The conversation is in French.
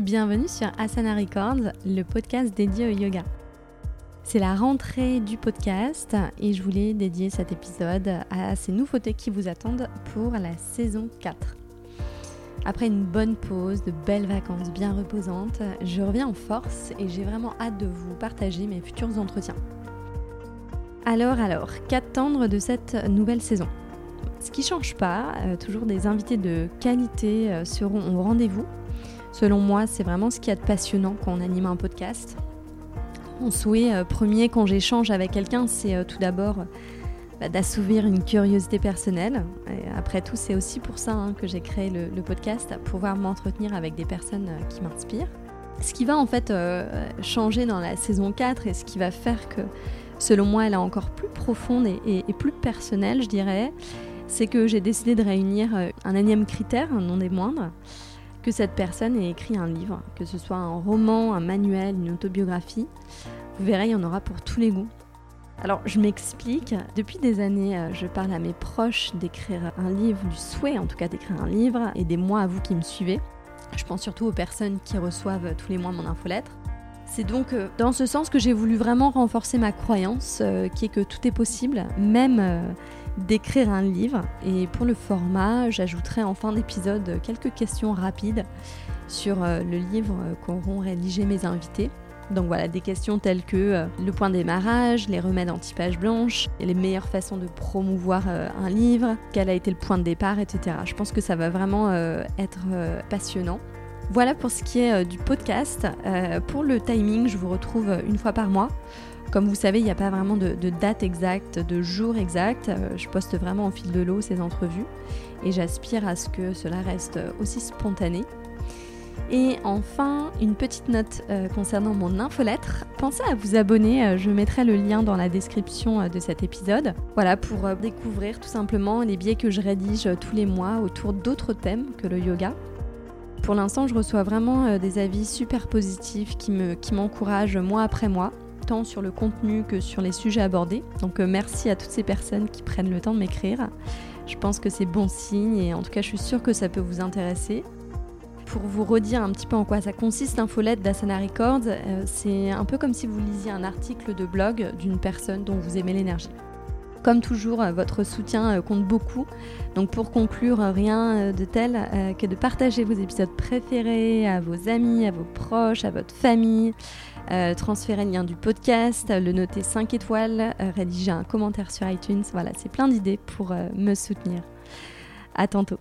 Bienvenue sur Asana Records, le podcast dédié au yoga. C'est la rentrée du podcast et je voulais dédier cet épisode à ces nouveautés qui vous attendent pour la saison 4. Après une bonne pause, de belles vacances bien reposantes, je reviens en force et j'ai vraiment hâte de vous partager mes futurs entretiens. Alors alors, qu'attendre de cette nouvelle saison? Ce qui change pas, euh, toujours des invités de qualité euh, seront au rendez-vous Selon moi, c'est vraiment ce qu'il y a de passionnant quand on anime un podcast. Mon souhait euh, premier quand j'échange avec quelqu'un, c'est tout d'abord bah, d'assouvir une curiosité personnelle. après tout, c'est aussi pour ça hein, que j'ai créé le, podcast, pour pouvoir m'entretenir avec des personnes qui m'inspirent. Ce qui va en fait changer dans la saison 4 et ce qui va faire que, selon moi, elle est encore plus profonde et plus personnelle, je dirais, c'est que j'ai décidé de réunir un énième critère, non des moindres, que cette personne ait écrit un livre, que ce soit un roman, un manuel, une autobiographie. Vous verrez, il y en aura pour tous les goûts. Alors, je m'explique. Depuis des années, euh, je parle à mes proches d'écrire un livre, du souhait en tout cas d'écrire un livre, et des mois à vous qui me suivez. Je pense surtout aux personnes qui reçoivent tous les mois mon infolettre. C'est donc euh, dans ce sens que j'ai voulu vraiment renforcer ma croyance, euh, qui est que tout est possible, même d'écrire un livre. Et pour le format, j'ajouterai en fin d'épisode quelques questions rapides sur euh, le livre qu'auront rédigé mes invités. Donc voilà, des questions telles que euh, le point démarrage, les remèdes anti-page blanche, les meilleures façons de promouvoir euh, un livre, quel a été le point de départ, etc. Je pense que ça va vraiment être passionnant. Voilà pour ce qui est du podcast. pour le timing, je vous retrouve une fois par mois. Comme vous savez, il n'y a pas vraiment de, date exacte, de jour exact. Euh, je poste vraiment au fil de l'eau ces entrevues et j'aspire à ce que cela reste aussi spontané. Et enfin, une petite note euh, concernant mon infolettre. Pensez à vous abonner, euh, je mettrai le lien dans la description de cet épisode. Voilà, pour découvrir tout simplement les biais que je rédige tous les mois autour d'autres thèmes que le yoga. Pour l'instant, je reçois vraiment des avis super positifs qui m'encouragent mois après mois sur le contenu que sur les sujets abordés. Donc euh, merci à toutes ces personnes qui prennent le temps de m'écrire. Je pense que c'est bon signe et en tout cas je suis sûre que ça peut vous intéresser. Pour vous redire un petit peu en quoi ça consiste, l'infolette d'Asana Records, euh, c'est un peu comme si vous lisiez un article de blog d'une personne dont vous aimez l'énergie. Comme toujours, euh, votre soutien compte beaucoup. Donc pour conclure, rien de tel que de partager vos épisodes préférés à vos amis, à vos proches, à votre famille, euh, transférer le lien du podcast, le noter 5 étoiles, euh, rédiger un commentaire sur iTunes. Voilà, c'est plein d'idées pour euh, me soutenir. À tantôt.